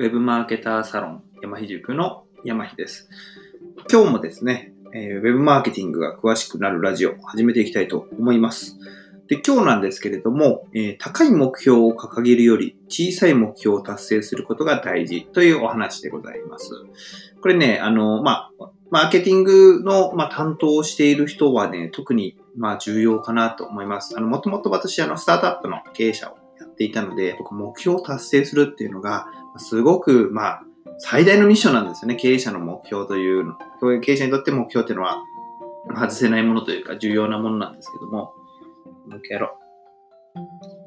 ウェブマーケターサロン山ひ塾の山ひです。今日もですね、えー、ウェブマーケティングが詳しくなるラジオを始めていきたいと思います。で、今日なんですけれども、えー、高い目標を掲げるより小さい目標を達成することが大事というお話でございます。これね、あの、まあ、マーケティングの、まあ、担当をしている人はね、特に、まあ、重要かなと思います。あの、もともと私、あの、スタートアップの経営者をていたので、僕、目標を達成するっていうのが、すごく、まあ、最大のミッションなんですよね。経営者の目標という、経営者にとって目標っていうのは、外せないものというか、重要なものなんですけども、もう一回やろう。